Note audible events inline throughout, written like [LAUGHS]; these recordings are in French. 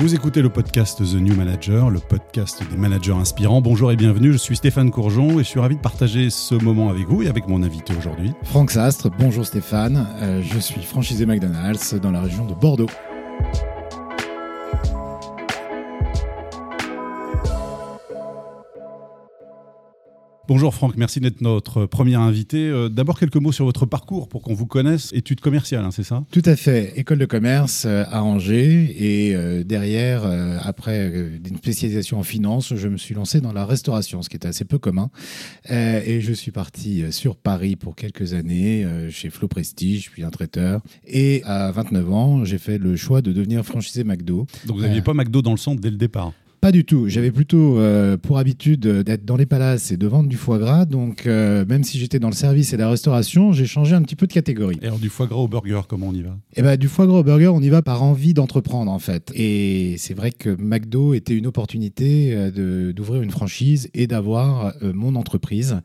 Vous écoutez le podcast The New Manager, le podcast des managers inspirants. Bonjour et bienvenue, je suis Stéphane Courgeon et je suis ravi de partager ce moment avec vous et avec mon invité aujourd'hui. Franck Sastre, bonjour Stéphane, euh, je suis franchisé McDonald's dans la région de Bordeaux. Bonjour Franck, merci d'être notre premier invité. Euh, d'abord quelques mots sur votre parcours pour qu'on vous connaisse. Études commerciales, hein, c'est ça? Tout à fait. École de commerce euh, à Angers et euh, derrière, après une spécialisation en finance, je me suis lancé dans la restauration, ce qui est assez peu commun. et je suis parti sur Paris pour quelques années chez Flo Prestige, puis un traiteur. Et à 29 ans, j'ai fait le choix de devenir franchisé McDo. Donc vous n'aviez pas McDo dans le centre dès le départ? Pas du tout. J'avais plutôt euh, pour habitude d'être dans les palaces et de vendre du foie gras. Donc, euh, même si j'étais dans le service et la restauration, j'ai changé un petit peu de catégorie. Et alors, du foie gras au burger, comment on y va? Eh ben, du foie gras au burger, on y va par envie d'entreprendre, en fait. Et c'est vrai que McDo était une opportunité euh, d'ouvrir une franchise et d'avoir mon entreprise.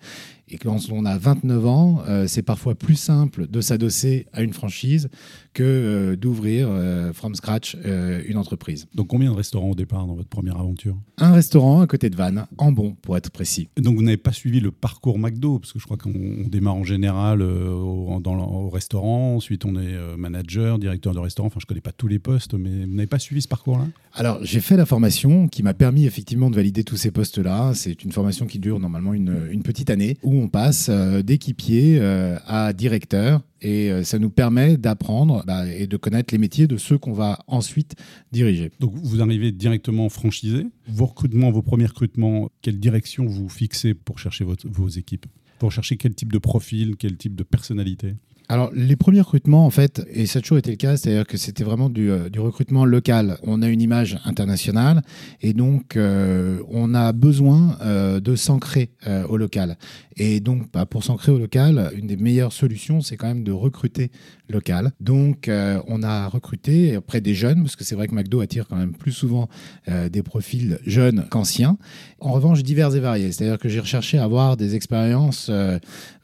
Et quand on a 29 ans, c'est parfois plus simple de s'adosser à une franchise que euh, d'ouvrir euh, from scratch euh, une entreprise. Donc combien de restaurants au départ dans votre première aventure? Un restaurant à côté de Vannes, en bon pour être précis. Donc vous n'avez pas suivi le parcours McDo, parce que je crois qu'on démarre en général au, dans, au restaurant, ensuite on est manager, directeur de restaurant, enfin je ne connais pas tous les postes, mais vous n'avez pas suivi ce parcours-là? Alors j'ai fait la formation qui m'a permis effectivement de valider tous ces postes-là. C'est une formation qui dure normalement une, une petite année, où on passe d'équipier à directeur et euh, ça nous permet d'apprendre bah, et de connaître les métiers de ceux qu'on va ensuite diriger. Donc vous arrivez directement franchisé. Vos recrutements, vos premiers recrutements, quelle direction vous fixez pour chercher vos équipes? Pour chercher quel type de profil, quel type de personnalité? Alors, les premiers recrutements, en fait, et ça a toujours été le cas, c'est-à-dire que c'était vraiment du, euh, recrutement local. On a une image internationale et donc euh, on a besoin euh, de s'ancrer au local. Et donc, bah, pour s'ancrer au local, une des meilleures solutions, c'est quand même de recruter local. Donc, on a recruté après des jeunes, parce que c'est vrai que McDo attire quand même plus souvent des profils jeunes qu'anciens. En revanche, divers et variés. C'est-à-dire que j'ai recherché à avoir des expériences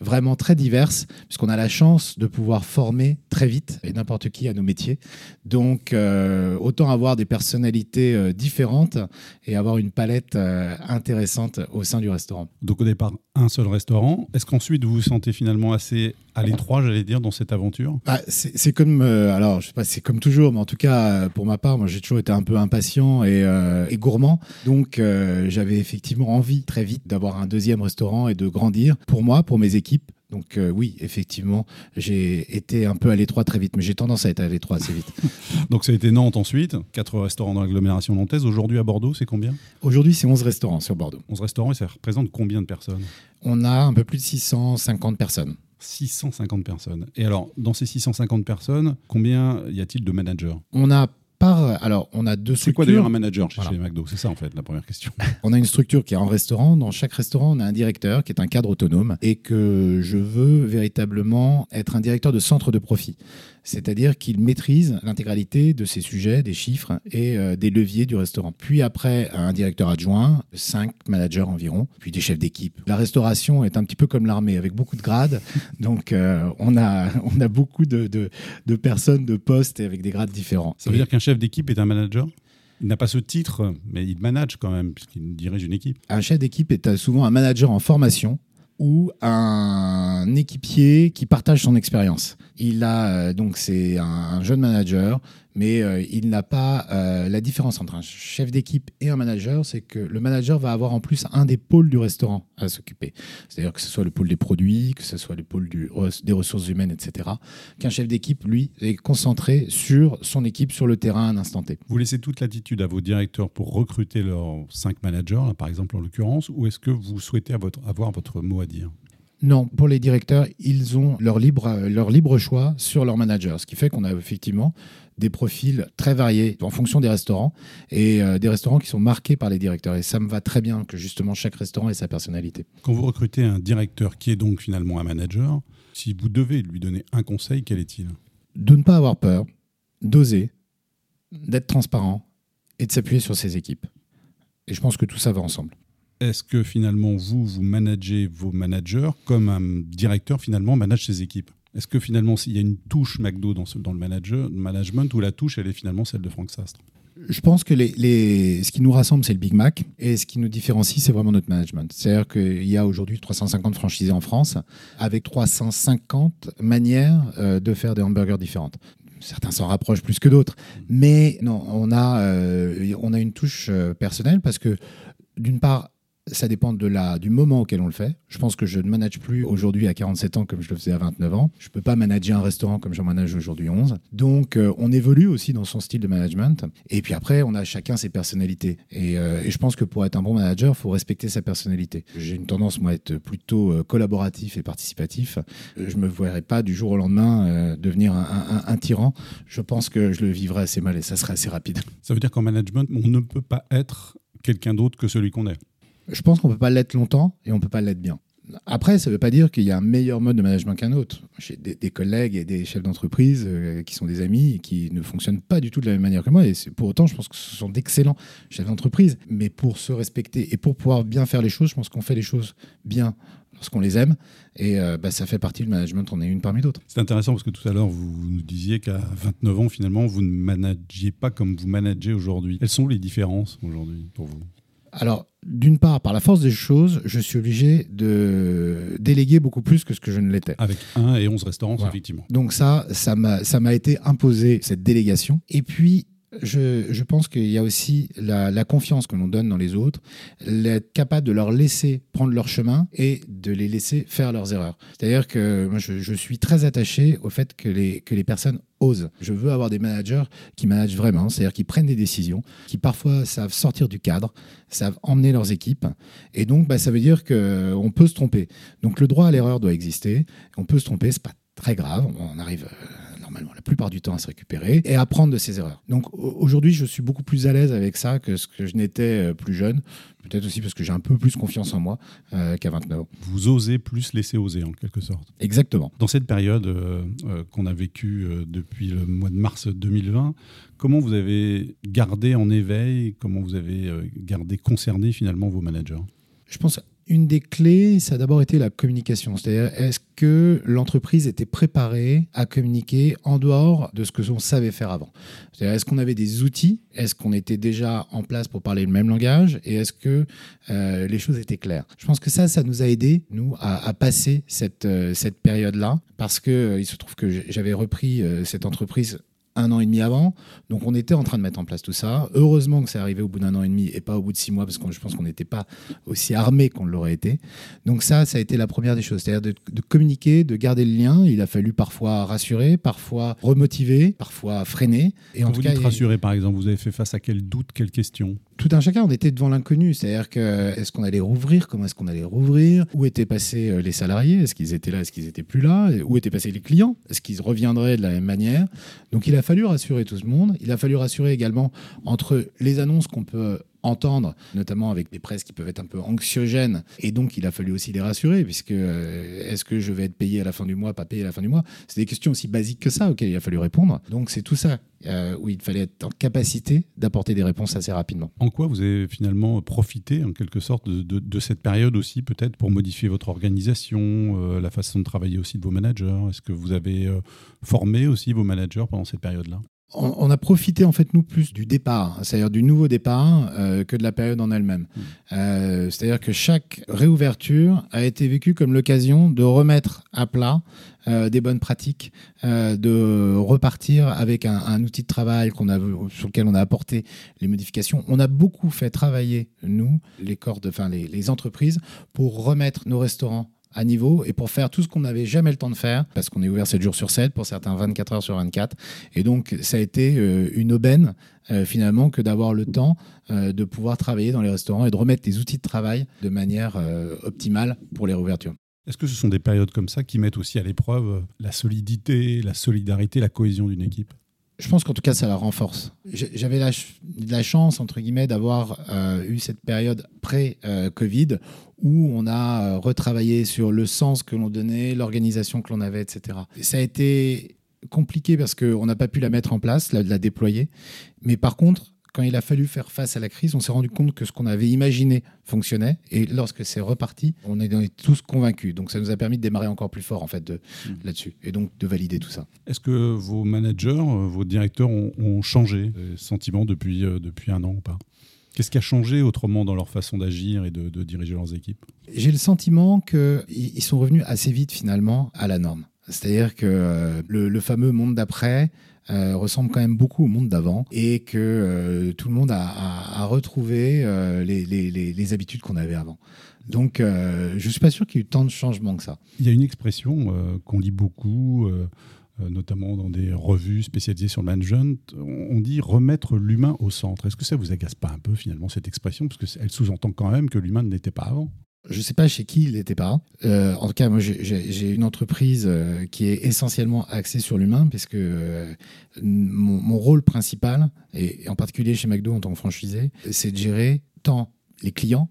vraiment très diverses, puisqu'on a la chance de pouvoir former très vite et n'importe qui à nos métiers. Donc, euh, autant avoir des personnalités euh, différentes et avoir une palette euh, intéressante au sein du restaurant. Donc, au départ, un seul restaurant. Est-ce qu'ensuite vous vous sentez finalement assez à l'étroit, j'allais dire, dans cette aventure? Bah, C'est comme, alors je sais pas, c'est comme toujours, mais en tout cas pour ma part, moi j'ai toujours été un peu impatient et, et gourmand, donc j'avais effectivement envie très vite d'avoir un deuxième restaurant et de grandir pour moi, pour mes équipes, donc euh, oui, effectivement, j'ai été un peu à l'étroit très vite, mais j'ai tendance à être à l'étroit assez vite. [LAUGHS] Donc ça a été Nantes ensuite, quatre restaurants dans l'agglomération nantaise. Aujourd'hui à Bordeaux, c'est combien? Aujourd'hui, c'est 11 restaurants sur Bordeaux. 11 restaurants et ça représente combien de personnes? On a un peu plus de 650 personnes. 650 personnes. Et alors, dans ces 650 personnes, combien y a-t-il de managers? On a alors, on a deux structures. C'est quoi d'ailleurs un manager chez, McDo? C'est ça en fait la première question. [LAUGHS] on a une structure qui est en restaurant. Dans chaque restaurant, on a un directeur qui est un cadre autonome et que je veux véritablement être un directeur de centre de profit c'est-à-dire qu'il maîtrise l'intégralité de ces sujets, des chiffres et euh, des leviers du restaurant. Puis après, un directeur adjoint, cinq managers environ, puis des chefs d'équipe. La restauration est un petit peu comme l'armée, avec beaucoup de grades. [LAUGHS] Donc euh, on, a, [LAUGHS] on a beaucoup de, de, personnes, de postes et avec des grades différents. Ça veut dire qu'un chef d'équipe est un manager il n'a pas ce titre, mais il manage quand même, puisqu'il dirige une équipe. Un chef d'équipe est souvent un manager en formation ou un équipier qui partage son expérience. Il a euh, donc c'est un jeune manager mais euh, il n'a pas euh, la différence entre un chef d'équipe et un manager, c'est que le manager va avoir en plus un des pôles du restaurant à s'occuper. C'est-à-dire que ce soit le pôle des produits, que ce soit le pôle des ressources humaines, etc. Qu'un chef d'équipe, lui, est concentré sur son équipe, sur le terrain à un instant T. Vous laissez toute l'attitude à vos directeurs pour recruter leurs cinq managers, par exemple en l'occurrence, ou est-ce que vous souhaitez avoir votre mot à dire? Non, pour les directeurs, ils ont leur libre, leur libre choix sur leur manager, ce qui fait qu'on a effectivement des profils très variés en fonction des restaurants et euh, des restaurants qui sont marqués par les directeurs. Et ça me va très bien que justement chaque restaurant ait sa personnalité. Quand vous recrutez un directeur qui est donc finalement un manager, si vous devez lui donner un conseil, quel est-il? De ne pas avoir peur, d'oser, d'être transparent et de s'appuyer sur ses équipes. Et je pense que tout ça va ensemble. Est-ce que finalement vous, vous managez vos managers comme un directeur finalement manage ses équipes? Est-ce que finalement, il y a une touche McDo dans, dans le, manager, management où la touche, elle est finalement celle de Frank Sastre? Je pense que les, les, ce qui nous rassemble, c'est le Big Mac. Et ce qui nous différencie, c'est vraiment notre management. C'est-à-dire qu'il y a aujourd'hui 350 franchisés en France, avec 350 manières euh, de faire des hamburgers différentes. Certains s'en rapprochent plus que d'autres. Mais non, on a, euh, on a une touche euh, personnelle parce que, d'une part, ça dépend de la, du moment auquel on le fait. Je pense que je ne manage plus aujourd'hui à 47 ans comme je le faisais à 29 ans. Je ne peux pas manager un restaurant comme j'en manage aujourd'hui 11. Donc, euh, on évolue aussi dans son style de management. Et puis après, on a chacun ses personnalités. Et, euh, je pense que pour être un bon manager, il faut respecter sa personnalité. J'ai une tendance, moi, à être plutôt euh, collaboratif et participatif. Je ne me verrais pas du jour au lendemain devenir un, un, un, tyran. Je pense que je le vivrais assez mal et ça serait assez rapide. Ça veut dire qu'en management, on ne peut pas être quelqu'un d'autre que celui qu'on est. Je pense qu'on ne peut pas l'être longtemps et on ne peut pas l'être bien. Après, ça ne veut pas dire qu'il y a un meilleur mode de management qu'un autre. J'ai des, des, collègues et des chefs d'entreprise euh, qui sont des amis et qui ne fonctionnent pas du tout de la même manière que moi. Et pour autant, je pense que ce sont d'excellents chefs d'entreprise. Mais pour se respecter et pour pouvoir bien faire les choses, je pense qu'on fait les choses bien lorsqu'on les aime. Et euh, bah, ça fait partie du management, on est une parmi d'autres. C'est intéressant parce que tout à l'heure, vous nous disiez qu'à 29 ans, finalement, vous ne managiez pas comme vous managez aujourd'hui. Quelles sont les différences aujourd'hui pour vous? Alors, d'une part, par la force des choses, je suis obligé de déléguer beaucoup plus que ce que je ne l'étais. Avec 1 et 11 restaurants, voilà. effectivement. Donc ça, ça m'a été imposé, cette délégation. Et puis, je, pense qu'il y a aussi la, confiance que l'on donne dans les autres, l'être capable de leur laisser prendre leur chemin et de les laisser faire leurs erreurs. C'est-à-dire que moi, je, suis très attaché au fait que les, que les personnes osent. Je veux avoir des managers qui managent vraiment, c'est-à-dire qui prennent des décisions, qui parfois savent sortir du cadre, savent emmener leurs équipes. Et donc, bah, ça veut dire qu'on peut se tromper. Donc, le droit à l'erreur doit exister. On peut se tromper, c'est pas très grave. On arrive la plupart du temps à se récupérer et apprendre de ses erreurs. Donc aujourd'hui, je suis beaucoup plus à l'aise avec ça que ce que je n'étais plus jeune. Peut-être aussi parce que j'ai un peu plus confiance en moi euh, qu'à 29 ans. Vous osez plus laisser oser en quelque sorte. Exactement. Dans cette période euh, euh, qu'on a vécue euh, depuis le mois de mars 2020, comment vous avez gardé en éveil, comment vous avez gardé concerné finalement vos managers? Je pense une des clés, ça a d'abord été la communication. C'est-à-dire, est-ce que l'entreprise était préparée à communiquer en dehors de ce que l'on savait faire avant? C'est-à-dire, est-ce qu'on avait des outils? Est-ce qu'on était déjà en place pour parler le même langage? Et est-ce que euh, les choses étaient claires? Je pense que ça, ça nous a aidé, nous, à, passer cette, euh, cette période-là, parce que euh, il se trouve que j'avais repris euh, cette entreprise un an et demi avant. Donc on était en train de mettre en place tout ça. Heureusement que c'est arrivé au bout d'un an et demi et pas au bout de six mois, parce que je pense qu'on n'était pas aussi armé qu'on l'aurait été. Donc ça, ça a été la première des choses, c'est-à-dire de, de, communiquer, de garder le lien. Il a fallu parfois rassurer, parfois remotiver, parfois freiner. Et Quand en vous tout dites cas, rassurer, par exemple, vous avez fait face à quel doute, quelle question? Tout un chacun, on était devant l'inconnu. C'est-à-dire que est-ce qu'on allait rouvrir Comment est-ce qu'on allait rouvrir Où étaient passés euh, les salariés Est-ce qu'ils étaient là Est-ce qu'ils étaient plus là Où étaient passés les clients Est-ce qu'ils reviendraient de la même manière Donc il a fallu rassurer tout ce monde. Il a fallu rassurer également entre les annonces qu'on peut entendre, notamment avec des presses qui peuvent être un peu anxiogènes. Et donc, il a fallu aussi les rassurer, puisque euh, est-ce que je vais être payé à la fin du mois, pas payé à la fin du mois? C'est des questions aussi basiques que ça auxquelles il a fallu répondre. Donc, c'est tout ça euh, où il fallait être en capacité d'apporter des réponses assez rapidement. En quoi vous avez finalement profité, en quelque sorte, de, cette période aussi, peut-être pour modifier votre organisation, euh, la façon de travailler aussi de vos managers? Est-ce que vous avez formé aussi vos managers pendant cette période-là? On, a profité en fait nous plus du départ, c'est-à-dire du nouveau départ euh, que de la période en elle-même. Mmh. Euh, c'est-à-dire que chaque réouverture a été vécue comme l'occasion de remettre à plat euh, des bonnes pratiques, euh, de repartir avec un, un outil de travail qu'on a, sur lequel on a apporté les modifications. On a beaucoup fait travailler nous, les corps, de, enfin les, les entreprises, pour remettre nos restaurants à niveau et pour faire tout ce qu'on n'avait jamais le temps de faire, parce qu'on est ouvert 7 jours sur 7, pour certains 24 heures sur 24. Et donc, ça a été euh, une aubaine, euh, finalement, que d'avoir le temps euh, de pouvoir travailler dans les restaurants et de remettre des outils de travail de manière optimale pour les réouvertures. Est-ce que ce sont des périodes comme ça qui mettent aussi à l'épreuve la solidité, la solidarité, la cohésion d'une équipe? Je pense qu'en tout cas, ça la renforce. J'avais la, chance, entre guillemets, d'avoir euh, eu cette période pré-Covid euh, où on a euh, retravaillé sur le sens que l'on donnait, l'organisation que l'on avait, etc. Et ça a été compliqué parce qu'on n'a pas pu la mettre en place, la, la déployer. Mais par contre, quand il a fallu faire face à la crise, on s'est rendu compte que ce qu'on avait imaginé fonctionnait. Et lorsque c'est reparti, on est, tous convaincus. Donc ça nous a permis de démarrer encore plus fort en fait mmh. là-dessus et donc de valider tout ça. Est-ce que vos managers, euh, vos directeurs ont, changé les sentiments depuis, euh, depuis un an ou pas? Qu'est-ce qui a changé autrement dans leur façon d'agir et de, diriger leurs équipes? J'ai le sentiment qu'ils sont revenus assez vite finalement à la norme. C'est-à-dire que euh, le, fameux monde d'après euh, ressemble quand même beaucoup au monde d'avant et que euh, tout le monde a, retrouvé les, habitudes qu'on avait avant. Donc, je ne suis pas sûr qu'il y ait eu tant de changements que ça. Il y a une expression qu'on lit beaucoup notamment dans des revues spécialisées sur le management, on dit remettre l'humain au centre. Est-ce que ça vous agace pas un peu finalement cette expression? Parce qu'elle sous-entend quand même que l'humain ne l'était pas avant. Je ne sais pas chez qui il n'était pas. Euh, en tout cas, moi, j'ai une entreprise euh, qui est essentiellement axée sur l'humain, puisque mon, mon, rôle principal, et en particulier chez McDo en tant que franchisé, c'est de gérer tant les clients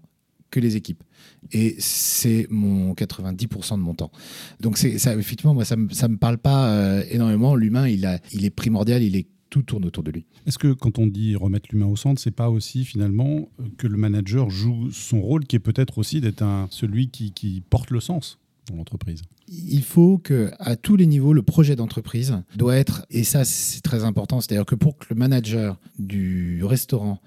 que les équipes. Et c'est mon 90% de mon temps. Donc effectivement, moi, ça ne me, parle pas euh, énormément. L'humain, il, il est primordial, il est tout tourne autour de lui. Est-ce que quand on dit remettre l'humain au centre, c'est pas aussi finalement que le manager joue son rôle qui est peut-être aussi d'être un, celui qui, qui porte le sens dans l'entreprise? Il faut que à tous les niveaux le projet d'entreprise doit être et ça c'est très important c'est-à-dire que pour que le manager du restaurant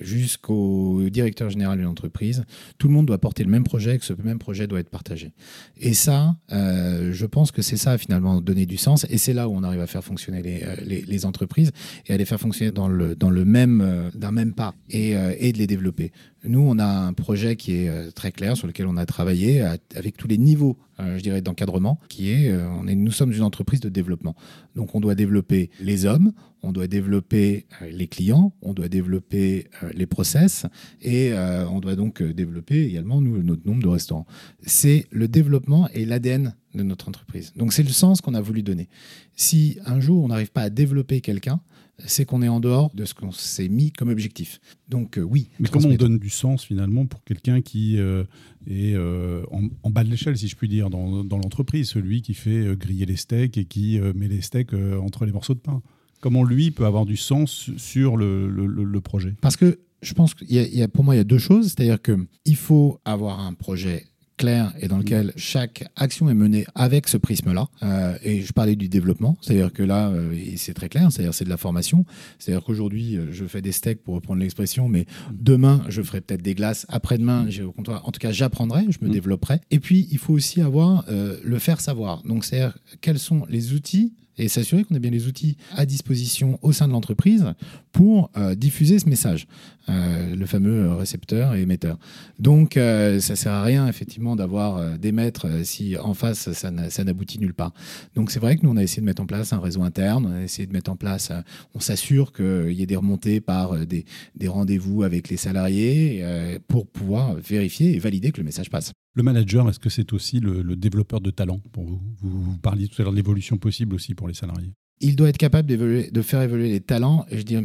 jusqu'au directeur général d'une entreprise, tout le monde doit porter le même projet, que ce même projet doit être partagé. Et ça, euh, je pense que c'est ça finalement donner du sens, et c'est là où on arrive à faire fonctionner les, euh, les, entreprises et à les faire fonctionner dans le, dans le même, euh, d'un même pas et, et de les développer. Nous, on a un projet qui est très clair sur lequel on a travaillé avec tous les niveaux, je dirais, d'encadrement, qui est, on est, nous sommes une entreprise de développement. Donc, on doit développer les hommes, on doit développer euh, les clients, on doit développer euh, les process et euh, on doit donc développer également nous, notre nombre de restaurants. C'est le développement et l'ADN de notre entreprise. Donc c'est le sens qu'on a voulu donner. Si un jour on n'arrive pas à développer quelqu'un, c'est qu'on est en dehors de ce qu'on s'est mis comme objectif. Donc oui. Mais comment on donne du sens finalement pour quelqu'un qui est en, bas de l'échelle, si je puis dire, dans, dans l'entreprise, celui qui fait griller les steaks et qui met les steaks entre les morceaux de pain? Comment lui peut avoir du sens sur le, projet? Parce que je pense qu'il y, a, pour moi, il y a deux choses. C'est-à-dire qu'il faut avoir un projet clair et dans lequel chaque action est menée avec ce prisme-là. Euh, et je parlais du développement, c'est-à-dire que là, euh, c'est très clair, c'est-à-dire c'est de la formation. C'est-à-dire qu'aujourd'hui, euh, je fais des steaks pour reprendre l'expression, mais demain, je ferai peut-être des glaces. Après-demain, j'ai au comptoir. En tout cas, j'apprendrai, je me mm. développerai. Et puis, il faut aussi avoir le faire savoir. Donc, c'est-à-dire quels sont les outils et s'assurer qu'on ait bien les outils à disposition au sein de l'entreprise pour euh, diffuser ce message, euh, le fameux récepteur et émetteur. Donc, euh, ça sert à rien effectivement d'avoir des maîtres si en face ça n'aboutit nulle part. Donc, c'est vrai que nous on a essayé de mettre en place un réseau interne, on a essayé de mettre en place, on s'assure qu'il y ait des remontées par des rendez-vous avec les salariés pour pouvoir vérifier et valider que le message passe. Le manager, est-ce que c'est aussi le, développeur de talent pour vous, vous parliez tout à l'heure de l'évolution possible aussi pour les salariés. Il doit être capable de faire évoluer les talents. Et je dis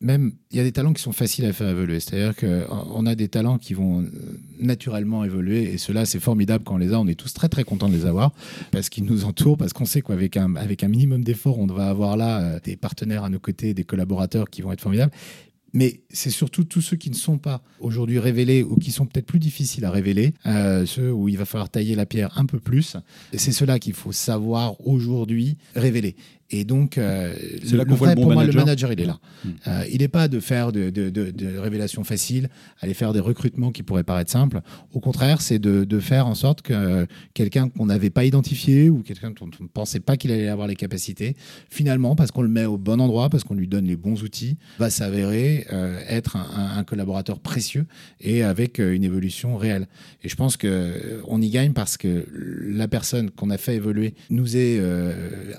même, il y a des talents qui sont faciles à faire évoluer. C'est-à-dire qu'on a des talents qui vont euh, naturellement évoluer. Et cela, c'est formidable quand on les a. On est tous très, très contents de les avoir parce qu'ils nous entourent, parce qu'on sait qu'avec un, un minimum d'efforts, on va avoir là euh, des partenaires à nos côtés, des collaborateurs qui vont être formidables. Mais c'est surtout tous ceux qui ne sont pas aujourd'hui révélés ou qui sont peut-être plus difficiles à révéler, euh, ceux où il va falloir tailler la pierre un peu plus. C'est cela qu'il faut savoir aujourd'hui révéler. Et donc, euh, le, vrai, pour moi, le manager, il est là. Hmm. Euh, il n'est pas de faire de, de, de, révélations faciles, aller faire des recrutements qui pourraient paraître simples. Au contraire, c'est de, faire en sorte que quelqu'un qu'on n'avait pas identifié ou quelqu'un dont on ne pensait pas qu'il allait avoir les capacités, finalement, parce qu'on le met au bon endroit, parce qu'on lui donne les bons outils, va s'avérer euh, être un, un, collaborateur précieux et avec une évolution réelle. Et je pense qu'on y gagne parce que la personne qu'on a fait évoluer nous est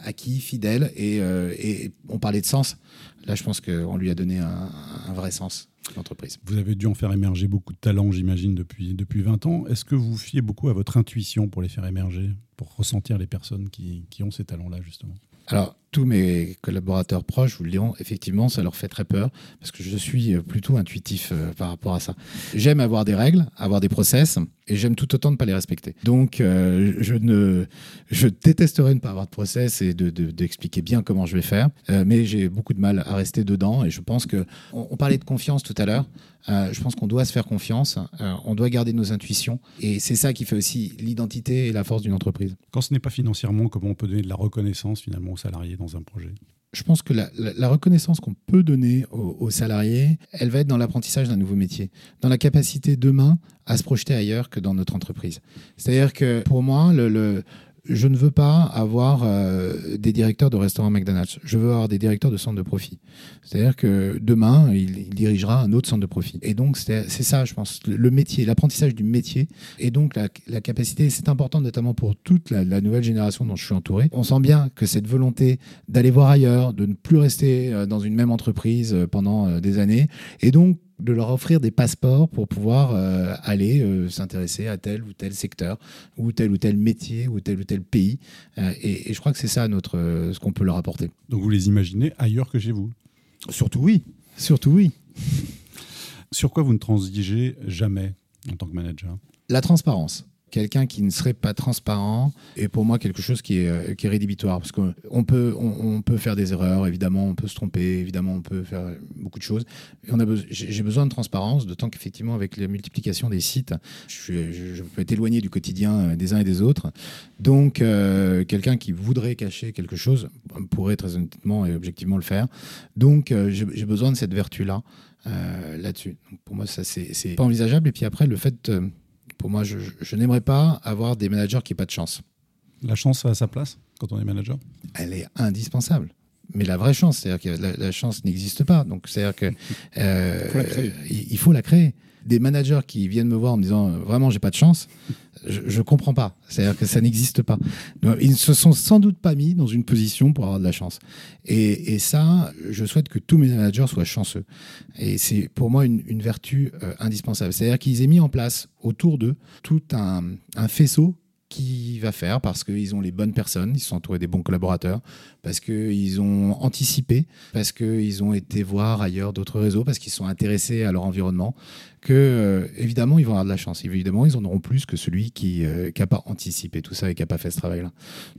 acquis, fidèle euh, et, on parlait de sens. Là, je pense qu'on lui a donné un, vrai sens, l'entreprise. Vous avez dû en faire émerger beaucoup de talents, j'imagine, depuis, depuis 20 ans. Est-ce que vous fiez beaucoup à votre intuition pour les faire émerger, pour ressentir les personnes qui, qui ont ces talents-là, justement? Alors, tous mes collaborateurs proches vous le diront, effectivement, ça leur fait très peur parce que je suis plutôt intuitif euh, par rapport à ça. J'aime avoir des règles, avoir des process et j'aime tout autant ne pas les respecter. Donc, euh, je ne, je détesterais ne pas avoir de process et d'expliquer de, bien comment je vais faire, euh, mais j'ai beaucoup de mal à rester dedans et je pense que on, parlait de confiance tout à l'heure. je pense qu'on doit se faire confiance, on doit garder nos intuitions et c'est ça qui fait aussi l'identité et la force d'une entreprise. Quand ce n'est pas financièrement, comment on peut donner de la reconnaissance finalement aux salariés? Dans un projet je pense que la, reconnaissance qu'on peut donner aux, salariés, elle va être dans l'apprentissage d'un nouveau métier, dans la capacité demain à se projeter ailleurs que dans notre entreprise. C'est-à-dire que pour moi, le, je ne veux pas avoir euh, des directeurs de restaurants McDonald's. Je veux avoir des directeurs de centres de profit. C'est-à-dire que demain, il, dirigera un autre centre de profit. Et donc, c'est ça, je pense, le métier, l'apprentissage du métier, et donc la, capacité, c'est important notamment pour toute la, la, nouvelle génération dont je suis entouré. On sent bien que cette volonté d'aller voir ailleurs, de ne plus rester euh, dans une même entreprise euh, pendant des années, et donc de leur offrir des passeports pour pouvoir euh, aller euh, s'intéresser à tel ou tel secteur, ou tel ou tel métier, ou tel ou tel pays. Euh, et, je crois que c'est ça notre, ce qu'on peut leur apporter. Donc vous les imaginez ailleurs que chez vous? Surtout oui. Surtout oui. Sur quoi vous ne transigez jamais en tant que manager? La transparence quelqu'un qui ne serait pas transparent est pour moi quelque chose qui est, euh, qui est rédhibitoire. Parce qu'on peut, on, peut faire des erreurs, évidemment, on peut se tromper, évidemment, on peut faire beaucoup de choses. J'ai besoin de transparence, d'autant qu'effectivement, avec la multiplication des sites, je, peux être éloigné du quotidien euh, des uns et des autres. Donc, euh, quelqu'un qui voudrait cacher quelque chose pourrait très honnêtement et objectivement le faire. Donc, j'ai besoin de cette vertu-là. là-dessus. Pour moi, ça, c'est pas envisageable. Et puis après, le fait pour moi, je, n'aimerais pas avoir des managers qui n'ont pas de chance. La chance a sa place quand on est manager? Elle est indispensable. Mais la vraie chance, c'est-à-dire que la, chance n'existe pas. Donc, c'est-à-dire que [LAUGHS] euh, il faut la créer des managers qui viennent me voir en me disant vraiment j'ai pas de chance, je, ne comprends pas. C'est-à-dire que ça n'existe pas. Ils ne se sont sans doute pas mis dans une position pour avoir de la chance. Et, ça, je souhaite que tous mes managers soient chanceux. Et c'est pour moi une, vertu euh, indispensable. C'est-à-dire qu'ils aient mis en place autour d'eux tout un, un faisceau qui va faire parce qu'ils ont les bonnes personnes, ils sont entourés des bons collaborateurs, parce qu'ils ont anticipé, parce qu'ils ont été voir ailleurs d'autres réseaux, parce qu'ils sont intéressés à leur environnement, que euh, évidemment ils vont avoir de la chance. Évidemment, ils en auront plus que celui qui n'a euh, pas anticipé tout ça et qui n'a pas fait ce travail-là.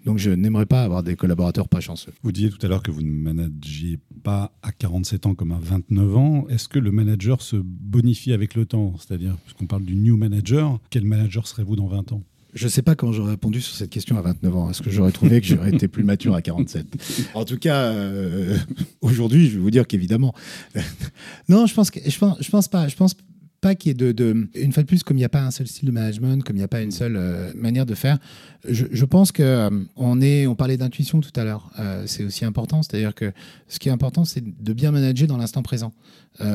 Donc je n'aimerais pas avoir des collaborateurs pas chanceux. Vous disiez tout à l'heure que vous ne managiez pas à 47 ans comme à 29 ans. Est-ce que le manager se bonifie avec le temps? C'est-à-dire, puisqu'on parle du new manager, quel manager serez-vous dans 20 ans? Je ne sais pas comment j'aurais répondu sur cette question à 29 ans. Est-ce que j'aurais trouvé que j'aurais été plus mature à 47 En tout cas, euh, aujourd'hui, je vais vous dire qu'évidemment. [LAUGHS] non, je pense je pense, je pense pas. Je pense pas qu'il y ait de, Une fois de plus, comme il n'y a pas un seul style de management, comme il n'y a pas une seule euh, manière de faire, je, pense que euh, on est. On parlait d'intuition tout à l'heure. Euh, c'est aussi important. C'est-à-dire que ce qui est important, c'est de bien manager dans l'instant présent.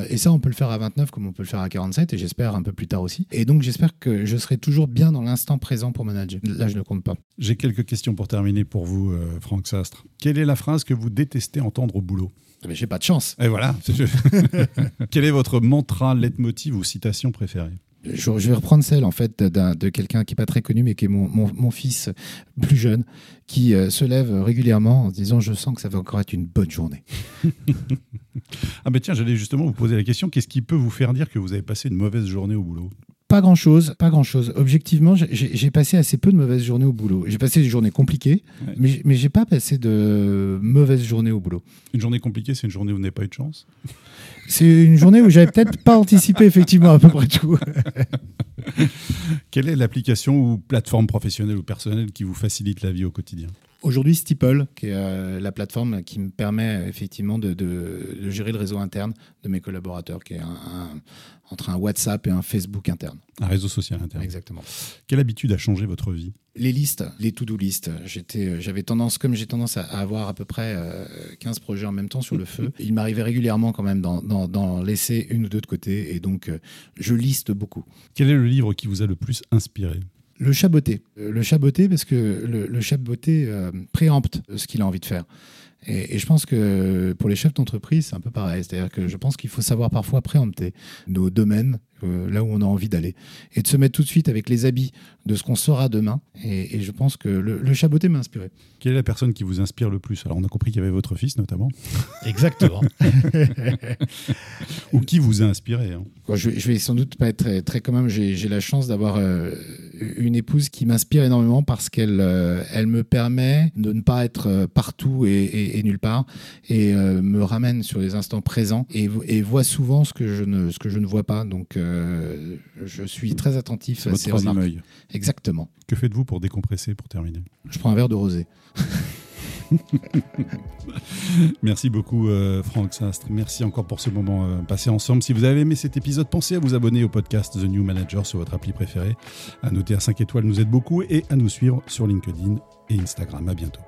Et ça, on peut le faire à 29 comme on peut le faire à 47, et j'espère un peu plus tard aussi. Et donc, j'espère que je serai toujours bien dans l'instant présent pour manager. Là, je ne compte pas. J'ai quelques questions pour terminer pour vous, Franck Sastre. Quelle est la phrase que vous détestez entendre au boulot? Mais j'ai pas de chance. Et voilà. [LAUGHS] Quel est votre mantra, leitmotiv ou citation préférée? Je, vais reprendre celle en fait de quelqu'un qui est pas très connu mais qui est mon, fils plus jeune qui euh, se lève régulièrement en se disant je sens que ça va encore être une bonne journée. [LAUGHS] ah ben tiens j'allais justement vous poser la question qu'est-ce qui peut vous faire dire que vous avez passé une mauvaise journée au boulot? Pas grand chose, pas grand chose. Objectivement, j'ai passé assez peu de mauvaises journées au boulot. J'ai passé des journées compliquées, mais, mais j'ai pas passé de mauvaises journées au boulot. Une journée compliquée, c'est une journée où vous n'avez pas eu de chance? C'est une journée où j'avais peut-être pas anticipé effectivement à peu près tout. [LAUGHS] Quelle est l'application ou plateforme professionnelle ou personnelle qui vous facilite la vie au quotidien? Aujourd'hui, Steeple, qui est euh, la plateforme qui me permet effectivement de, gérer le réseau interne de mes collaborateurs, qui est entre un WhatsApp et un Facebook interne. Un réseau social interne. Exactement. Quelle habitude a changé votre vie? Les listes, les to-do listes. Euh, j'avais tendance, comme j'ai tendance à, avoir à peu près 15 euh, projets en même temps sur le feu, [LAUGHS] il m'arrivait régulièrement quand même d'en laisser une ou deux de côté, et donc je liste beaucoup. Quel est le livre qui vous a le plus inspiré? Le chaboté. Euh, le chaboté, parce que le, le chaboté euh, préempte ce qu'il a envie de faire. Et, je pense que pour les chefs d'entreprise, c'est un peu pareil. C'est-à-dire que je pense qu'il faut savoir parfois préempter nos domaines. Que là où on a envie d'aller. Et de se mettre tout de suite avec les habits de ce qu'on sera demain. Et, je pense que le, le chaboté m'a inspiré. Quelle est la personne qui vous inspire le plus? Alors, on a compris qu'il y avait votre fils, notamment. [LAUGHS] Exactement. [LAUGHS] Ou qui vous a inspiré hein? Je, je, vais sans doute pas être très, très quand même. J'ai la chance d'avoir euh, une épouse qui m'inspire énormément parce qu'elle euh, elle me permet de ne pas être euh, partout et, nulle part et me ramène sur les instants présents et, et, voit souvent ce que je ne, ce que je ne vois pas. Donc, je suis très attentif à ces remarques. Œil. Exactement. Que faites-vous pour décompresser, pour terminer? Je prends un verre de rosé. [LAUGHS] Merci beaucoup euh, Franck Sastre. Merci encore pour ce moment euh, passé ensemble. Si vous avez aimé cet épisode, pensez à vous abonner au podcast The New Manager sur votre appli préférée. À noter à 5 étoiles nous aide beaucoup et à nous suivre sur LinkedIn et Instagram. À bientôt.